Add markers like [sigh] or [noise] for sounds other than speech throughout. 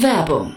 Werbung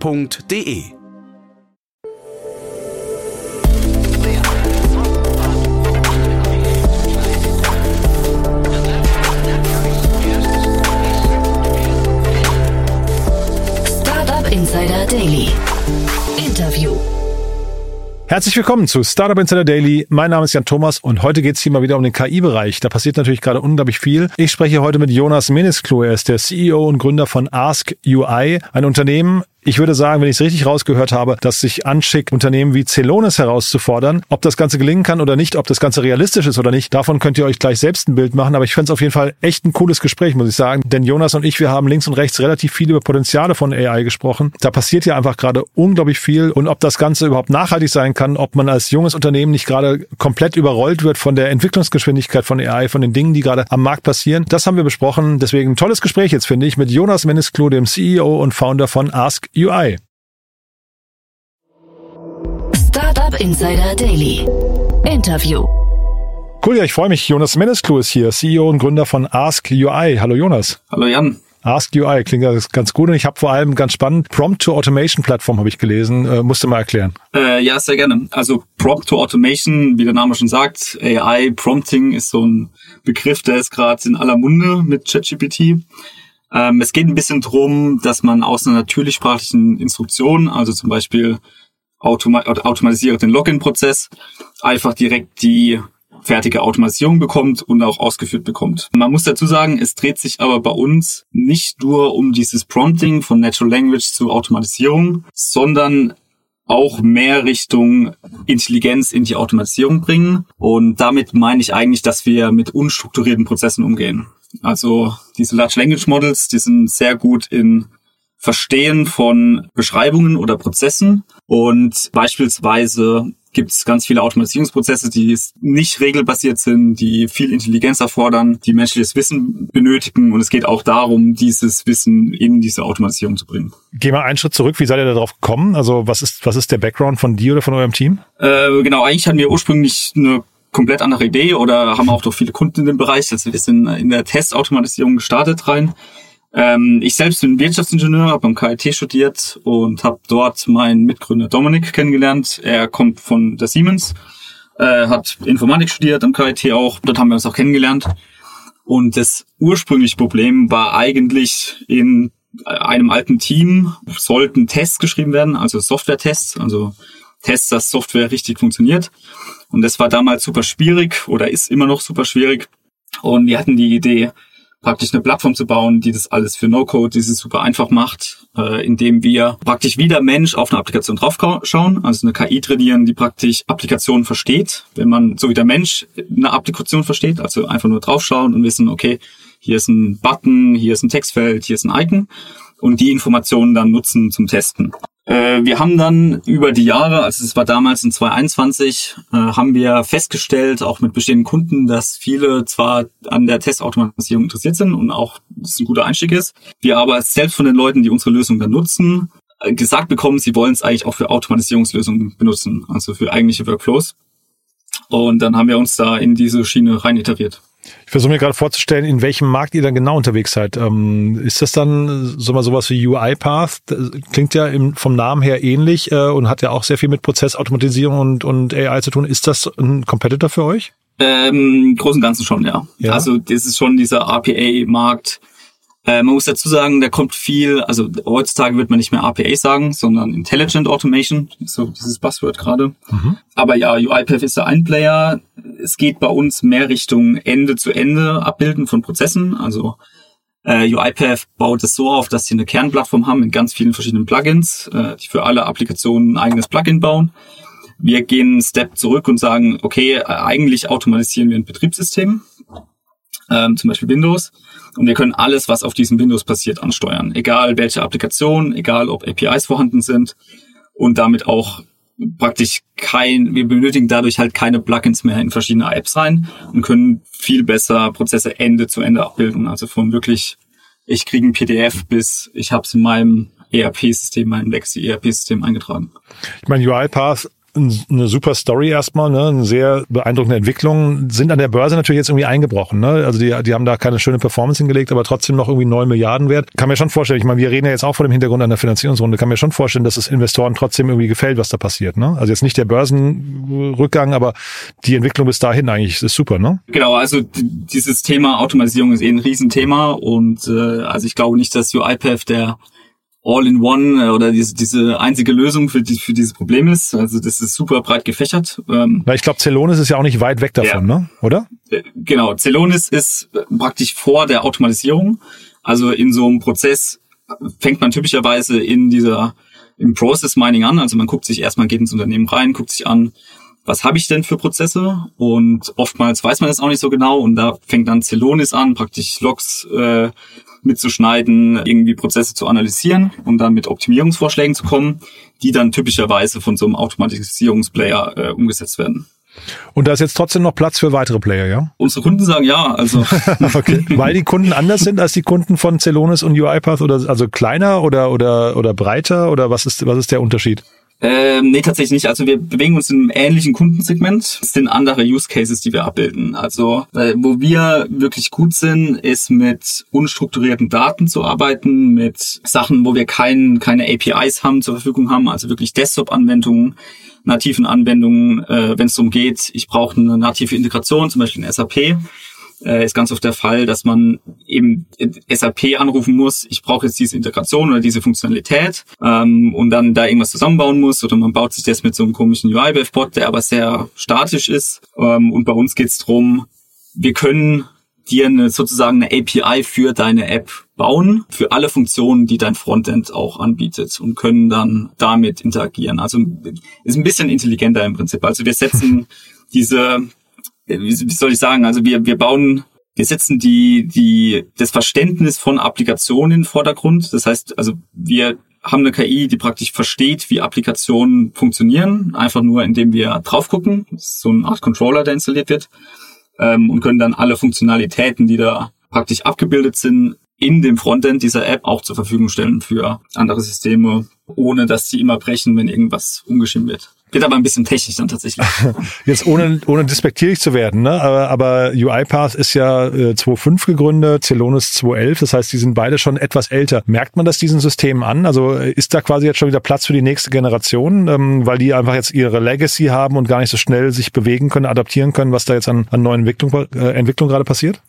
f.de. Startup Insider Daily. Interview. Herzlich willkommen zu Startup Insider Daily. Mein Name ist Jan Thomas und heute geht es hier mal wieder um den KI-Bereich. Da passiert natürlich gerade unglaublich viel. Ich spreche heute mit Jonas Menisklo. Er ist der CEO und Gründer von Ask UI, ein Unternehmen, ich würde sagen, wenn ich es richtig rausgehört habe, dass sich anschickt, Unternehmen wie Celonis herauszufordern. Ob das Ganze gelingen kann oder nicht, ob das Ganze realistisch ist oder nicht, davon könnt ihr euch gleich selbst ein Bild machen. Aber ich fände es auf jeden Fall echt ein cooles Gespräch, muss ich sagen. Denn Jonas und ich, wir haben links und rechts relativ viel über Potenziale von AI gesprochen. Da passiert ja einfach gerade unglaublich viel. Und ob das Ganze überhaupt nachhaltig sein kann, ob man als junges Unternehmen nicht gerade komplett überrollt wird von der Entwicklungsgeschwindigkeit von AI, von den Dingen, die gerade am Markt passieren, das haben wir besprochen. Deswegen ein tolles Gespräch jetzt, finde ich, mit Jonas Menisklo, dem CEO und Founder von Ask UI. Startup Insider Daily. Interview. Cool, ja, ich freue mich. Jonas Menesklu ist hier, CEO und Gründer von Ask UI. Hallo Jonas. Hallo Jan. Ask UI klingt ganz gut und ich habe vor allem ganz spannend Prompt to Automation Plattform habe ich gelesen. Äh, musst du mal erklären. Äh, ja, sehr gerne. Also Prompt to Automation, wie der Name schon sagt, AI Prompting ist so ein Begriff, der ist gerade in aller Munde mit ChatGPT. Ähm, es geht ein bisschen drum, dass man aus einer natürlichsprachlichen Instruktion, also zum Beispiel automa automatisiere den Login-Prozess, einfach direkt die fertige Automatisierung bekommt und auch ausgeführt bekommt. Man muss dazu sagen, es dreht sich aber bei uns nicht nur um dieses Prompting von Natural Language zu Automatisierung, sondern auch mehr Richtung Intelligenz in die Automatisierung bringen. Und damit meine ich eigentlich, dass wir mit unstrukturierten Prozessen umgehen. Also diese Large Language Models, die sind sehr gut in Verstehen von Beschreibungen oder Prozessen. Und beispielsweise gibt es ganz viele Automatisierungsprozesse, die nicht regelbasiert sind, die viel Intelligenz erfordern, die menschliches Wissen benötigen. Und es geht auch darum, dieses Wissen in diese Automatisierung zu bringen. Geh mal einen Schritt zurück. Wie seid ihr darauf gekommen? Also was ist, was ist der Background von dir oder von eurem Team? Äh, genau, eigentlich hatten wir ursprünglich eine komplett andere Idee oder haben auch doch viele Kunden in dem Bereich. Also wir sind in der Testautomatisierung gestartet rein. Ähm, ich selbst bin Wirtschaftsingenieur, habe am KIT studiert und habe dort meinen Mitgründer Dominik kennengelernt. Er kommt von der Siemens, äh, hat Informatik studiert am KIT auch. Dort haben wir uns auch kennengelernt. Und das ursprüngliche Problem war eigentlich in einem alten Team sollten Tests geschrieben werden, also Software-Tests, also Tests, dass Software richtig funktioniert. Und das war damals super schwierig oder ist immer noch super schwierig. Und wir hatten die Idee, praktisch eine Plattform zu bauen, die das alles für No-Code, die es super einfach macht, äh, indem wir praktisch wie der Mensch auf eine Applikation draufschauen, also eine KI trainieren, die praktisch Applikationen versteht. Wenn man, so wie der Mensch eine Applikation versteht, also einfach nur draufschauen und wissen, okay, hier ist ein Button, hier ist ein Textfeld, hier ist ein Icon und die Informationen dann nutzen zum Testen. Äh, wir haben dann über die Jahre, also es war damals in 2021, äh, haben wir festgestellt, auch mit bestehenden Kunden, dass viele zwar an der Testautomatisierung interessiert sind und auch das ein guter Einstieg ist, wir aber selbst von den Leuten, die unsere Lösung dann nutzen, äh, gesagt bekommen, sie wollen es eigentlich auch für Automatisierungslösungen benutzen, also für eigentliche Workflows. Und dann haben wir uns da in diese Schiene rein iteriert. Ich versuche mir gerade vorzustellen, in welchem Markt ihr dann genau unterwegs seid. Ähm, ist das dann so mal sowas wie UiPath? Klingt ja im, vom Namen her ähnlich äh, und hat ja auch sehr viel mit Prozessautomatisierung und, und AI zu tun. Ist das ein Competitor für euch? Ähm, Im Großen und Ganzen schon, ja. ja. Also das ist schon dieser RPA-Markt, äh, man muss dazu sagen, da kommt viel, also heutzutage wird man nicht mehr RPA sagen, sondern Intelligent Automation, so dieses Buzzword gerade. Mhm. Aber ja, UiPath ist der ein Player. Es geht bei uns mehr Richtung Ende-zu-Ende Abbilden von Prozessen. Also äh, UiPath baut es so auf, dass sie eine Kernplattform haben mit ganz vielen verschiedenen Plugins, äh, die für alle Applikationen ein eigenes Plugin bauen. Wir gehen einen Step zurück und sagen, okay, äh, eigentlich automatisieren wir ein Betriebssystem ähm, zum Beispiel Windows. Und wir können alles, was auf diesem Windows passiert, ansteuern. Egal welche Applikation, egal ob APIs vorhanden sind und damit auch praktisch kein, wir benötigen dadurch halt keine Plugins mehr in verschiedene Apps rein und können viel besser Prozesse Ende zu Ende abbilden. Also von wirklich, ich kriege ein PDF bis ich habe es in meinem ERP-System, meinem Legacy ERP-System eingetragen. Ich meine, UiPath eine super Story erstmal, ne? eine sehr beeindruckende Entwicklung. Sind an der Börse natürlich jetzt irgendwie eingebrochen. Ne? Also die, die haben da keine schöne Performance hingelegt, aber trotzdem noch irgendwie neun Milliarden wert. Kann mir schon vorstellen, ich meine, wir reden ja jetzt auch vor dem Hintergrund einer Finanzierungsrunde, kann mir schon vorstellen, dass es Investoren trotzdem irgendwie gefällt, was da passiert. Ne? Also jetzt nicht der Börsenrückgang, aber die Entwicklung bis dahin eigentlich ist super, ne? Genau, also dieses Thema Automatisierung ist eh ein Riesenthema und äh, also ich glaube nicht, dass UiPath der All-in-One äh, oder diese, diese einzige Lösung für, die, für dieses Problem ist. Also das ist super breit gefächert. Ähm, ich glaube, Celonis ist ja auch nicht weit weg davon, ja. ne? oder? Äh, genau, Celonis ist praktisch vor der Automatisierung. Also in so einem Prozess fängt man typischerweise in dieser im Process Mining an. Also man guckt sich erstmal, geht ins Unternehmen rein, guckt sich an, was habe ich denn für Prozesse? Und oftmals weiß man das auch nicht so genau. Und da fängt dann Celonis an, praktisch Logs äh, mitzuschneiden, irgendwie Prozesse zu analysieren und dann mit Optimierungsvorschlägen zu kommen, die dann typischerweise von so einem Automatisierungsplayer äh, umgesetzt werden. Und da ist jetzt trotzdem noch Platz für weitere Player, ja? Unsere Kunden sagen ja, also. [laughs] okay. Weil die Kunden anders sind als die Kunden von Celonis und UiPath oder also kleiner oder oder oder breiter oder was ist was ist der Unterschied? Ähm, nee, tatsächlich nicht. Also wir bewegen uns in einem ähnlichen Kundensegment. Es sind andere Use Cases, die wir abbilden. Also äh, wo wir wirklich gut sind, ist mit unstrukturierten Daten zu arbeiten, mit Sachen, wo wir kein, keine APIs haben, zur Verfügung haben, also wirklich Desktop-Anwendungen, nativen Anwendungen, äh, wenn es darum geht, ich brauche eine native Integration, zum Beispiel in SAP äh, ist ganz oft der Fall, dass man eben SAP anrufen muss, ich brauche jetzt diese Integration oder diese Funktionalität ähm, und dann da irgendwas zusammenbauen muss oder man baut sich das mit so einem komischen UI-Bot, der aber sehr statisch ist. Ähm, und bei uns geht es darum, wir können dir eine, sozusagen eine API für deine App bauen, für alle Funktionen, die dein Frontend auch anbietet und können dann damit interagieren. Also ist ein bisschen intelligenter im Prinzip. Also wir setzen [laughs] diese wie soll ich sagen, also wir, wir bauen, wir setzen die, die, das Verständnis von Applikationen in den Vordergrund. Das heißt, also wir haben eine KI, die praktisch versteht, wie Applikationen funktionieren, einfach nur indem wir drauf gucken. So eine Art Controller, der installiert wird, ähm, und können dann alle Funktionalitäten, die da praktisch abgebildet sind, in dem Frontend dieser App auch zur Verfügung stellen für andere Systeme, ohne dass sie immer brechen, wenn irgendwas umgeschrieben wird. Wird aber ein bisschen technisch dann tatsächlich. [laughs] Jetzt ohne, ohne despektierlich zu werden, ne? aber, aber UiPath ist ja äh, 2.5 gegründet, Celonis 2.11, das heißt, die sind beide schon etwas älter. Merkt man das diesen Systemen an? Also äh, ist da quasi jetzt schon wieder Platz für die nächste Generation, ähm, weil die einfach jetzt ihre Legacy haben und gar nicht so schnell sich bewegen können, adaptieren können, was da jetzt an, an neuen Entwicklung, äh, Entwicklung gerade passiert?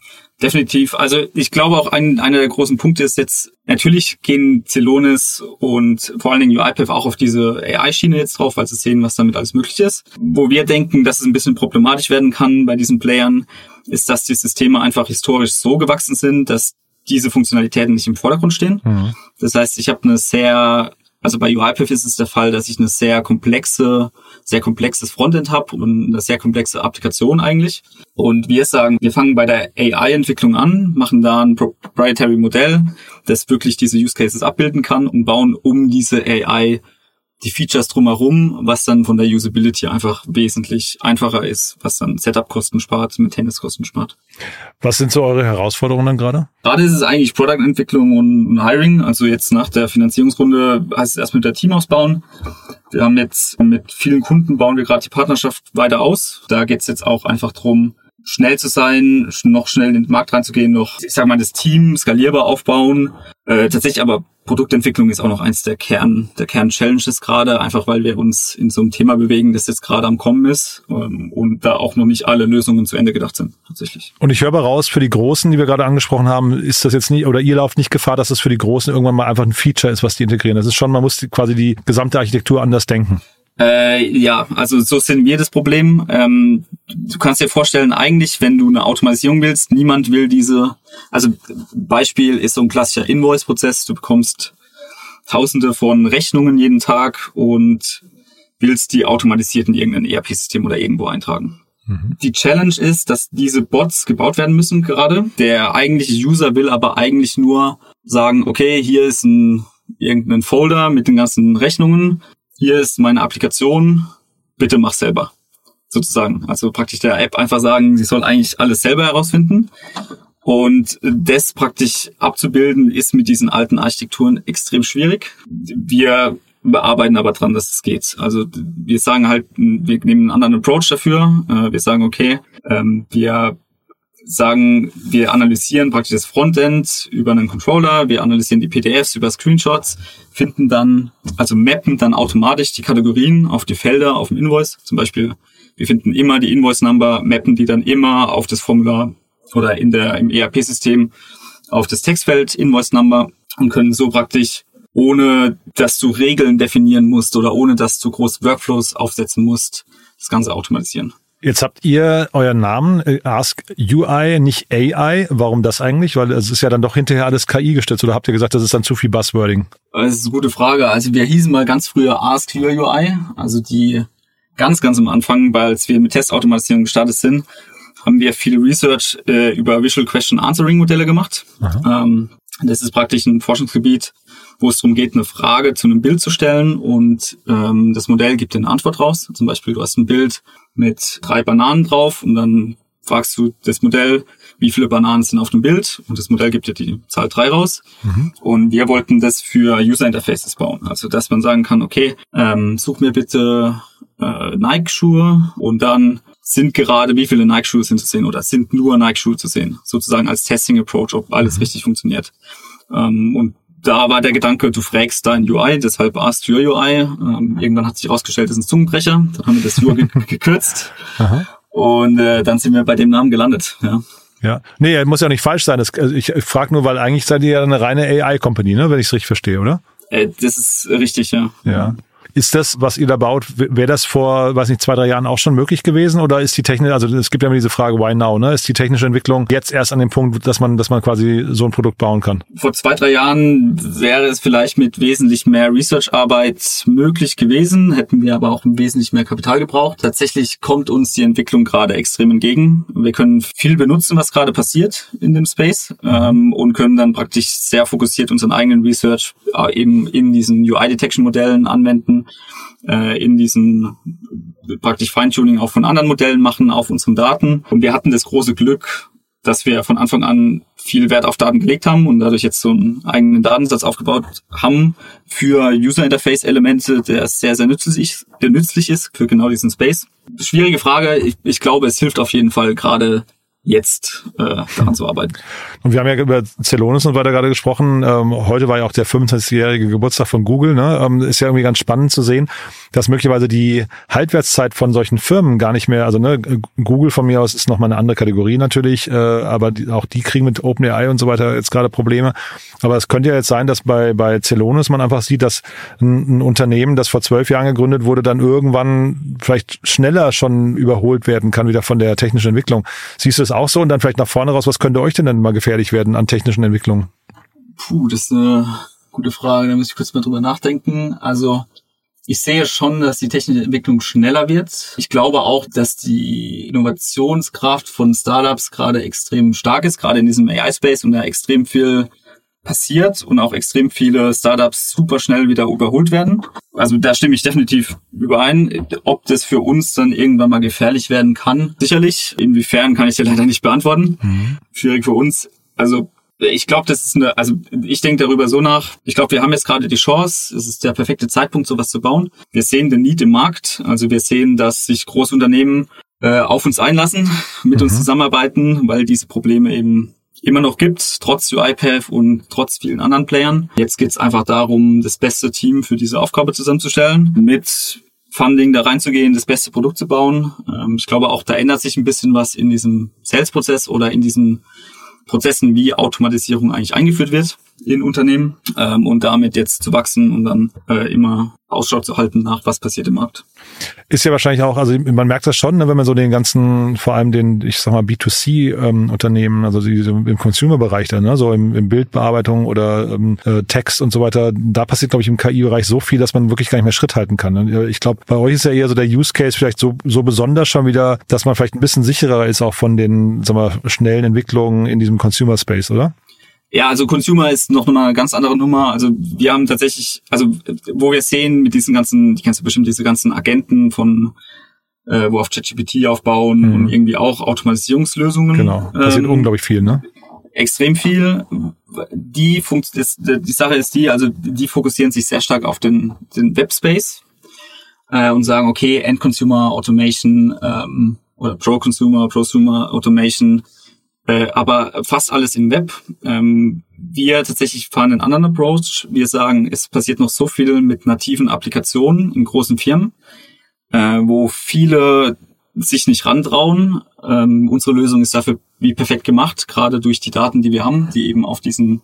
Definitiv. Also ich glaube auch ein, einer der großen Punkte ist jetzt, natürlich gehen Celonis und vor allen Dingen UiPath auch auf diese AI-Schiene jetzt drauf, weil sie sehen, was damit alles möglich ist. Wo wir denken, dass es ein bisschen problematisch werden kann bei diesen Playern, ist, dass die Systeme einfach historisch so gewachsen sind, dass diese Funktionalitäten nicht im Vordergrund stehen. Mhm. Das heißt, ich habe eine sehr also bei UiPath ist es der Fall, dass ich eine sehr komplexe, sehr komplexes Frontend habe und eine sehr komplexe Applikation eigentlich. Und wir sagen, wir fangen bei der AI-Entwicklung an, machen da ein Proprietary Modell, das wirklich diese Use Cases abbilden kann und bauen um diese AI die Features drumherum, was dann von der Usability einfach wesentlich einfacher ist, was dann Setup-Kosten spart, Maintenance-Kosten spart. Was sind so eure Herausforderungen dann gerade? Gerade ist es eigentlich Product-Entwicklung und Hiring. Also jetzt nach der Finanzierungsrunde heißt es erst mit der Team ausbauen. Wir haben jetzt mit vielen Kunden bauen wir gerade die Partnerschaft weiter aus. Da geht es jetzt auch einfach drum, schnell zu sein, noch schnell in den Markt reinzugehen, noch, ich sag mal, das Team skalierbar aufbauen. Äh, tatsächlich aber Produktentwicklung ist auch noch eins der Kern, der Kern-Challenges gerade, einfach weil wir uns in so einem Thema bewegen, das jetzt gerade am Kommen ist ähm, und da auch noch nicht alle Lösungen zu Ende gedacht sind, tatsächlich. Und ich höre aber raus, für die Großen, die wir gerade angesprochen haben, ist das jetzt nicht, oder ihr lauft nicht Gefahr, dass es für die Großen irgendwann mal einfach ein Feature ist, was die integrieren. Das ist schon, man muss quasi die gesamte Architektur anders denken. Äh, ja, also so sind wir das Problem. Ähm, du kannst dir vorstellen, eigentlich, wenn du eine Automatisierung willst, niemand will diese, also Beispiel ist so ein klassischer Invoice-Prozess. Du bekommst tausende von Rechnungen jeden Tag und willst die automatisiert in irgendein ERP-System oder irgendwo eintragen. Die Challenge ist, dass diese Bots gebaut werden müssen gerade. Der eigentliche User will aber eigentlich nur sagen, okay, hier ist ein irgendein Folder mit den ganzen Rechnungen. Hier ist meine Applikation. Bitte mach selber. Sozusagen. Also praktisch der App einfach sagen, sie soll eigentlich alles selber herausfinden. Und das praktisch abzubilden, ist mit diesen alten Architekturen extrem schwierig. Wir bearbeiten aber dran, dass es geht. Also wir sagen halt, wir nehmen einen anderen Approach dafür. Äh, wir sagen, okay, ähm, wir sagen, wir analysieren praktisch das Frontend über einen Controller, wir analysieren die PDFs über Screenshots, finden dann, also mappen dann automatisch die Kategorien auf die Felder auf dem Invoice. Zum Beispiel, wir finden immer die Invoice-Number, mappen die dann immer auf das Formular oder in der, im ERP-System auf das Textfeld Invoice-Number und können so praktisch ohne dass du Regeln definieren musst oder ohne dass du groß Workflows aufsetzen musst, das Ganze automatisieren. Jetzt habt ihr euren Namen äh, Ask UI, nicht AI. Warum das eigentlich? Weil es ist ja dann doch hinterher alles KI gestützt. Oder habt ihr gesagt, das ist dann zu viel Buzzwording? Das ist eine gute Frage. Also wir hießen mal ganz früher Ask Your UI. Also die ganz, ganz am Anfang, weil als wir mit Testautomatisierung gestartet sind, haben wir viel Research äh, über Visual Question Answering Modelle gemacht. Ähm, das ist praktisch ein Forschungsgebiet, wo es darum geht, eine Frage zu einem Bild zu stellen und ähm, das Modell gibt dir eine Antwort raus. Zum Beispiel, du hast ein Bild mit drei Bananen drauf und dann fragst du das Modell, wie viele Bananen sind auf dem Bild und das Modell gibt dir die Zahl drei raus. Mhm. Und wir wollten das für User Interfaces bauen. Also, dass man sagen kann, okay, ähm, such mir bitte äh, Nike-Schuhe und dann sind gerade wie viele Nike-Schuhe sind zu sehen oder sind nur Nike-Schuhe zu sehen. Sozusagen als Testing-Approach, ob alles mhm. richtig funktioniert. Ähm, und da war der Gedanke, du fragst dein UI, deshalb Ask Your UI. Ähm, irgendwann hat sich herausgestellt, das ist ein Zungenbrecher. Dann haben wir das Your [laughs] gekürzt. Aha. Und äh, dann sind wir bei dem Namen gelandet. Ja. Ja, nee, muss ja nicht falsch sein. Das, also ich, ich frage nur, weil eigentlich seid ihr ja eine reine AI-Company, ne, wenn ich es richtig verstehe, oder? Äh, das ist richtig, ja. Ja. Ist das, was ihr da baut, wäre das vor, weiß nicht, zwei, drei Jahren auch schon möglich gewesen? Oder ist die Technik, also es gibt ja immer diese Frage, why now, ne? Ist die technische Entwicklung jetzt erst an dem Punkt, dass man, dass man quasi so ein Produkt bauen kann? Vor zwei, drei Jahren wäre es vielleicht mit wesentlich mehr Research-Arbeit möglich gewesen, hätten wir aber auch wesentlich mehr Kapital gebraucht. Tatsächlich kommt uns die Entwicklung gerade extrem entgegen. Wir können viel benutzen, was gerade passiert in dem Space ähm, und können dann praktisch sehr fokussiert unseren eigenen Research äh, eben in diesen UI-Detection-Modellen anwenden äh, in diesen praktisch Feintuning auch von anderen Modellen machen auf unseren Daten. Und wir hatten das große Glück, dass wir von Anfang an viel Wert auf Daten gelegt haben und dadurch jetzt so einen eigenen Datensatz aufgebaut haben für User Interface Elemente, der sehr, sehr nützlich, der nützlich ist für genau diesen Space. Schwierige Frage. Ich, ich glaube, es hilft auf jeden Fall gerade jetzt äh, daran zu arbeiten. Und wir haben ja über Celonis und weiter gerade gesprochen. Ähm, heute war ja auch der 25-jährige Geburtstag von Google. Ne? Ähm, ist ja irgendwie ganz spannend zu sehen, dass möglicherweise die Haltwertszeit von solchen Firmen gar nicht mehr, also ne, Google von mir aus ist nochmal eine andere Kategorie natürlich, äh, aber die, auch die kriegen mit OpenAI und so weiter jetzt gerade Probleme. Aber es könnte ja jetzt sein, dass bei, bei Celonis man einfach sieht, dass ein, ein Unternehmen, das vor zwölf Jahren gegründet wurde, dann irgendwann vielleicht schneller schon überholt werden kann, wieder von der technischen Entwicklung. Siehst du es auch so? Und dann vielleicht nach vorne raus, was könnte euch denn dann mal gefährlich werden an technischen Entwicklungen? Puh, das ist eine gute Frage. Da muss ich kurz mal drüber nachdenken. Also ich sehe schon, dass die technische Entwicklung schneller wird. Ich glaube auch, dass die Innovationskraft von Startups gerade extrem stark ist, gerade in diesem AI-Space und da extrem viel passiert und auch extrem viele Startups super schnell wieder überholt werden. Also da stimme ich definitiv überein. Ob das für uns dann irgendwann mal gefährlich werden kann, sicherlich. Inwiefern kann ich dir leider nicht beantworten. Mhm. Schwierig für uns. Also ich glaube, das ist eine, also ich denke darüber so nach. Ich glaube, wir haben jetzt gerade die Chance. Es ist der perfekte Zeitpunkt, sowas zu bauen. Wir sehen den Need im Markt. Also wir sehen, dass sich Großunternehmen äh, auf uns einlassen, mit mhm. uns zusammenarbeiten, weil diese Probleme eben immer noch gibt, trotz UiPath und trotz vielen anderen Playern. Jetzt geht es einfach darum, das beste Team für diese Aufgabe zusammenzustellen, mit Funding da reinzugehen, das beste Produkt zu bauen. Ähm, ich glaube auch, da ändert sich ein bisschen was in diesem Sales-Prozess oder in diesen Prozessen, wie Automatisierung eigentlich eingeführt wird. In Unternehmen ähm, und damit jetzt zu wachsen und dann äh, immer Ausschau zu halten nach, was passiert im Markt. Ist ja wahrscheinlich auch, also man merkt das schon, ne, wenn man so den ganzen, vor allem den, ich sag mal, B2C-Unternehmen, ähm, also die, so im Consumer-Bereich dann, ne, so im, im Bildbearbeitung oder ähm, äh, Text und so weiter, da passiert, glaube ich, im KI-Bereich so viel, dass man wirklich gar nicht mehr Schritt halten kann. Äh, ich glaube, bei euch ist ja eher so der Use Case vielleicht so, so besonders schon wieder, dass man vielleicht ein bisschen sicherer ist auch von den, sag mal, schnellen Entwicklungen in diesem Consumer-Space, oder? Ja, also Consumer ist noch mal eine ganz andere Nummer. Also wir haben tatsächlich, also wo wir sehen mit diesen ganzen, die kennst du bestimmt diese ganzen Agenten von äh, wo auf ChatGPT aufbauen mhm. und irgendwie auch Automatisierungslösungen. Genau, das ähm, sind unglaublich viel, ne? Extrem viel. Die Funkt, die Sache ist die, also die fokussieren sich sehr stark auf den, den Webspace äh, und sagen, okay, End-Consumer Automation ähm, oder Pro-Consumer, Prosumer Automation äh, aber fast alles im Web. Ähm, wir tatsächlich fahren einen anderen Approach. Wir sagen, es passiert noch so viel mit nativen Applikationen in großen Firmen, äh, wo viele sich nicht rantrauen. Ähm, unsere Lösung ist dafür wie perfekt gemacht, gerade durch die Daten, die wir haben, die eben auf diesen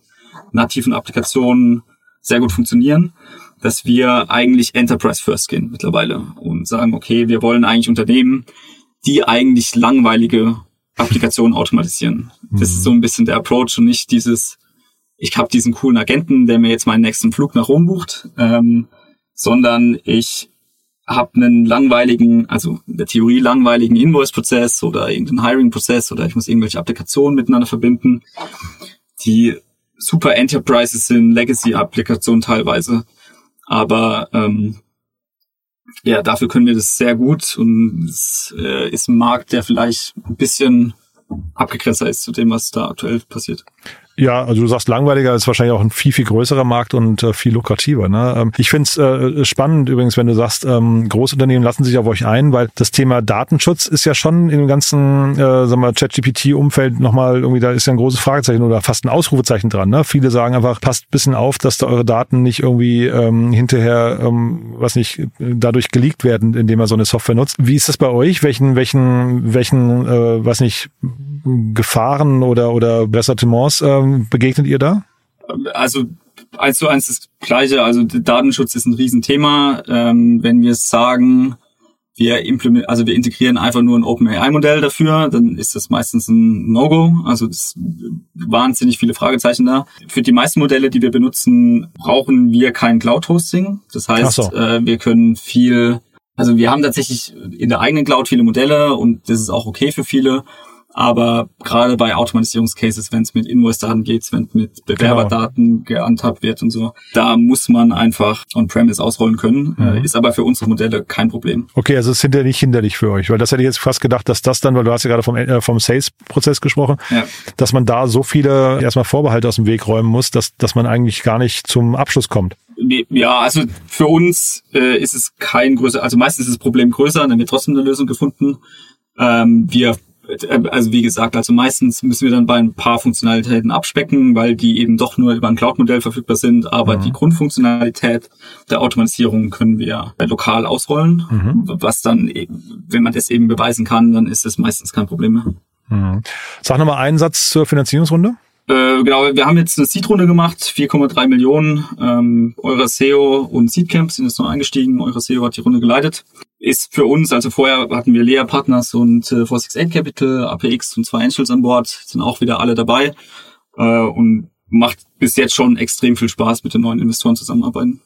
nativen Applikationen sehr gut funktionieren, dass wir eigentlich Enterprise First gehen mittlerweile und sagen, okay, wir wollen eigentlich Unternehmen, die eigentlich langweilige Applikationen automatisieren. Das mhm. ist so ein bisschen der Approach und nicht dieses, ich habe diesen coolen Agenten, der mir jetzt meinen nächsten Flug nach Rom bucht, ähm, sondern ich habe einen langweiligen, also in der Theorie langweiligen Invoice-Prozess oder irgendeinen Hiring-Prozess oder ich muss irgendwelche Applikationen miteinander verbinden, die super Enterprises sind, Legacy-Applikationen teilweise. Aber ähm, ja, dafür können wir das sehr gut und es äh, ist ein Markt, der vielleicht ein bisschen abgegrenzter ist zu dem, was da aktuell passiert. Ja, also du sagst, langweiliger ist wahrscheinlich auch ein viel, viel größerer Markt und äh, viel lukrativer. Ne? Ähm, ich finde es äh, spannend übrigens, wenn du sagst, ähm, Großunternehmen lassen sich auf euch ein, weil das Thema Datenschutz ist ja schon in dem ganzen äh, sagen wir, ChatGPT-Umfeld nochmal irgendwie, da ist ja ein großes Fragezeichen oder fast ein Ausrufezeichen dran. Ne? Viele sagen einfach, passt bisschen auf, dass da eure Daten nicht irgendwie ähm, hinterher, ähm, was nicht, dadurch geleakt werden, indem man so eine Software nutzt. Wie ist das bei euch? Welchen, welchen, welchen, äh, was nicht, Gefahren oder, oder Ressentiments ähm, begegnet ihr da? Also eins zu eins das Gleiche. Also Datenschutz ist ein Riesenthema. Ähm, wenn wir sagen, wir implementieren, also wir integrieren einfach nur ein OpenAI-Modell dafür, dann ist das meistens ein No-Go. Also es wahnsinnig viele Fragezeichen da. Für die meisten Modelle, die wir benutzen, brauchen wir kein Cloud-Hosting. Das heißt, so. äh, wir können viel, also wir haben tatsächlich in der eigenen Cloud viele Modelle und das ist auch okay für viele. Aber gerade bei Automatisierungscases, wenn es mit Invoice-Daten geht, wenn mit Bewerberdaten genau. gehandhabt wird und so, da muss man einfach On-Premise ausrollen können. Mhm. Ist aber für unsere Modelle kein Problem. Okay, also es ist hinterher nicht hinderlich für euch, weil das hätte ich jetzt fast gedacht, dass das dann, weil du hast ja gerade vom, äh, vom Sales-Prozess gesprochen, ja. dass man da so viele erstmal Vorbehalte aus dem Weg räumen muss, dass, dass man eigentlich gar nicht zum Abschluss kommt. Ja, also für uns äh, ist es kein größer, also meistens ist das Problem größer, dann haben wir trotzdem eine Lösung gefunden. Ähm, wir also wie gesagt, also meistens müssen wir dann bei ein paar Funktionalitäten abspecken, weil die eben doch nur über ein Cloud-Modell verfügbar sind, aber mhm. die Grundfunktionalität der Automatisierung können wir lokal ausrollen, mhm. was dann, wenn man das eben beweisen kann, dann ist es meistens kein Problem mehr. Mhm. Sag nochmal einen Satz zur Finanzierungsrunde. Äh, genau, wir haben jetzt eine Seed-Runde gemacht, 4,3 Millionen. Ähm, Eurer SEO und Seedcamp sind jetzt noch eingestiegen. Eurer SEO hat die Runde geleitet. Ist für uns, also vorher hatten wir Lea Partners und äh, 468 Capital, APX und zwei Angels an Bord, sind auch wieder alle dabei äh, und macht bis jetzt schon extrem viel Spaß, mit den neuen Investoren zusammenarbeiten.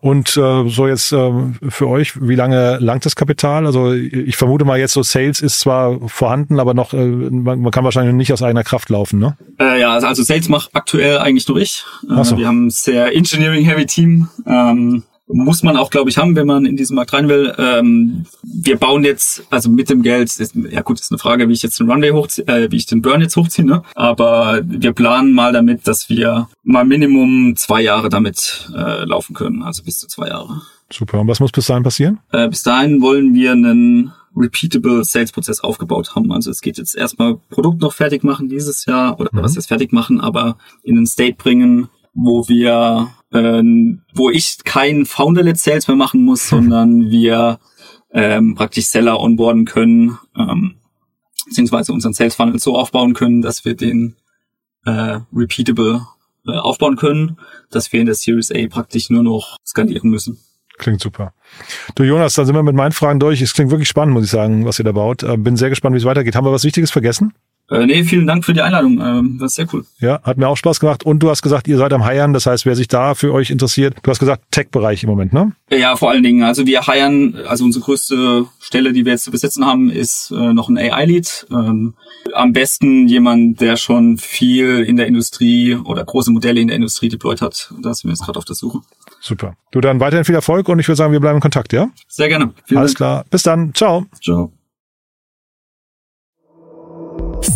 Und äh, so jetzt äh, für euch, wie lange langt das Kapital? Also ich vermute mal jetzt so Sales ist zwar vorhanden, aber noch äh, man, man kann wahrscheinlich nicht aus eigener Kraft laufen, ne? Äh, ja, also Sales macht aktuell eigentlich nur ich. Äh, so. Wir haben ein sehr Engineering-heavy Team. Ähm, muss man auch, glaube ich, haben, wenn man in diesen Markt rein will. Ähm, wir bauen jetzt, also mit dem Geld, ist, ja gut, ist eine Frage, wie ich jetzt den Runway hochziehe, äh, wie ich den Burn jetzt hochziehe, ne? Aber wir planen mal damit, dass wir mal Minimum zwei Jahre damit äh, laufen können, also bis zu zwei Jahre. Super. Und was muss bis dahin passieren? Äh, bis dahin wollen wir einen repeatable Sales-Prozess aufgebaut haben. Also es geht jetzt erstmal Produkt noch fertig machen dieses Jahr oder mhm. was jetzt fertig machen, aber in den State bringen, wo wir ähm, wo ich kein Founder-led Sales mehr machen muss, [laughs] sondern wir ähm, praktisch Seller onboarden können, ähm, beziehungsweise unseren Sales Funnel so aufbauen können, dass wir den äh, repeatable äh, aufbauen können, dass wir in der Series A praktisch nur noch skalieren müssen. Klingt super. Du Jonas, da sind wir mit meinen Fragen durch. Es klingt wirklich spannend, muss ich sagen, was ihr da baut. Äh, bin sehr gespannt, wie es weitergeht. Haben wir was Wichtiges vergessen? Äh, nee, vielen Dank für die Einladung. Ähm, das ist sehr cool. Ja, hat mir auch Spaß gemacht. Und du hast gesagt, ihr seid am Hiren. Das heißt, wer sich da für euch interessiert, du hast gesagt, Tech-Bereich im Moment, ne? Ja, vor allen Dingen. Also wir hiren, also unsere größte Stelle, die wir jetzt zu besetzen haben, ist äh, noch ein AI-Lead. Ähm, am besten jemand, der schon viel in der Industrie oder große Modelle in der Industrie deployed hat. Da sind wir jetzt gerade auf der Suche. Super. Du dann weiterhin viel Erfolg und ich würde sagen, wir bleiben in Kontakt, ja? Sehr gerne. Vielen Alles Dank. klar. Bis dann. Ciao. Ciao.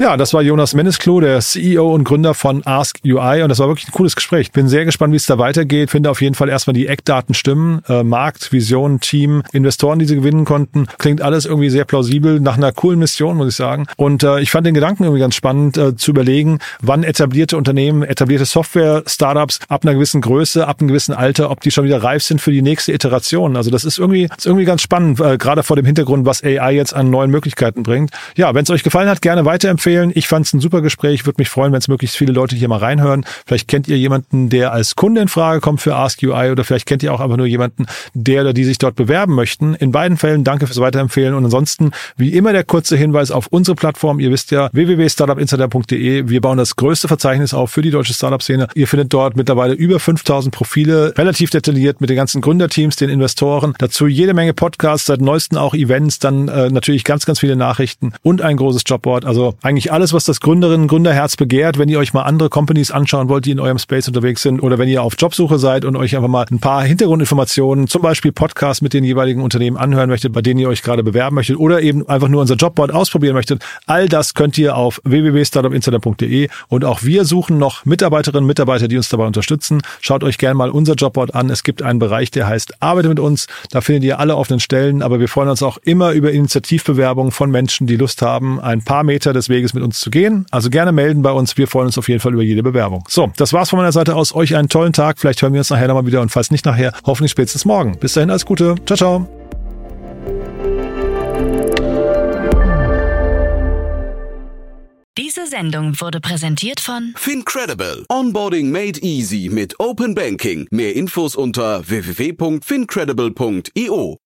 Ja, das war Jonas Menesklo, der CEO und Gründer von Ask UI und das war wirklich ein cooles Gespräch. Bin sehr gespannt, wie es da weitergeht. Finde auf jeden Fall erstmal die Eckdaten stimmen. Äh, Markt, Vision, Team, Investoren, die sie gewinnen konnten. Klingt alles irgendwie sehr plausibel nach einer coolen Mission, muss ich sagen. Und äh, ich fand den Gedanken irgendwie ganz spannend äh, zu überlegen, wann etablierte Unternehmen, etablierte Software-Startups ab einer gewissen Größe, ab einem gewissen Alter, ob die schon wieder reif sind für die nächste Iteration. Also das ist irgendwie, ist irgendwie ganz spannend, äh, gerade vor dem Hintergrund, was AI jetzt an neuen Möglichkeiten bringt. Ja, wenn es euch gefallen hat, gerne weiterempfehlen empfehlen. Ich fand es ein super Gespräch. Würde mich freuen, wenn es möglichst viele Leute hier mal reinhören. Vielleicht kennt ihr jemanden, der als Kunde in Frage kommt für Ask UI oder vielleicht kennt ihr auch einfach nur jemanden, der oder die sich dort bewerben möchten. In beiden Fällen danke fürs Weiterempfehlen und ansonsten wie immer der kurze Hinweis auf unsere Plattform. Ihr wisst ja www.startupinsider.de. Wir bauen das größte Verzeichnis auf für die deutsche Startup-Szene. Ihr findet dort mittlerweile über 5000 Profile, relativ detailliert mit den ganzen Gründerteams, den Investoren. Dazu jede Menge Podcasts, seit neuesten auch Events, dann äh, natürlich ganz, ganz viele Nachrichten und ein großes Jobboard. Also ein eigentlich alles, was das Gründerinnen Gründerherz begehrt. Wenn ihr euch mal andere Companies anschauen wollt, die in eurem Space unterwegs sind oder wenn ihr auf Jobsuche seid und euch einfach mal ein paar Hintergrundinformationen, zum Beispiel Podcasts mit den jeweiligen Unternehmen anhören möchtet, bei denen ihr euch gerade bewerben möchtet oder eben einfach nur unser Jobboard ausprobieren möchtet, all das könnt ihr auf www.startupinsider.de und auch wir suchen noch Mitarbeiterinnen und Mitarbeiter, die uns dabei unterstützen. Schaut euch gerne mal unser Jobboard an. Es gibt einen Bereich, der heißt Arbeite mit uns. Da findet ihr alle offenen Stellen, aber wir freuen uns auch immer über Initiativbewerbungen von Menschen, die Lust haben, ein paar Meter des Weges Weges mit uns zu gehen. Also gerne melden bei uns. Wir freuen uns auf jeden Fall über jede Bewerbung. So, das war's von meiner Seite aus. Euch einen tollen Tag. Vielleicht hören wir uns nachher nochmal wieder und falls nicht nachher, hoffentlich spätestens morgen. Bis dahin, alles Gute. Ciao, ciao. Diese Sendung wurde präsentiert von Fincredible. Onboarding made easy mit Open Banking. Mehr Infos unter www.fincredible.io.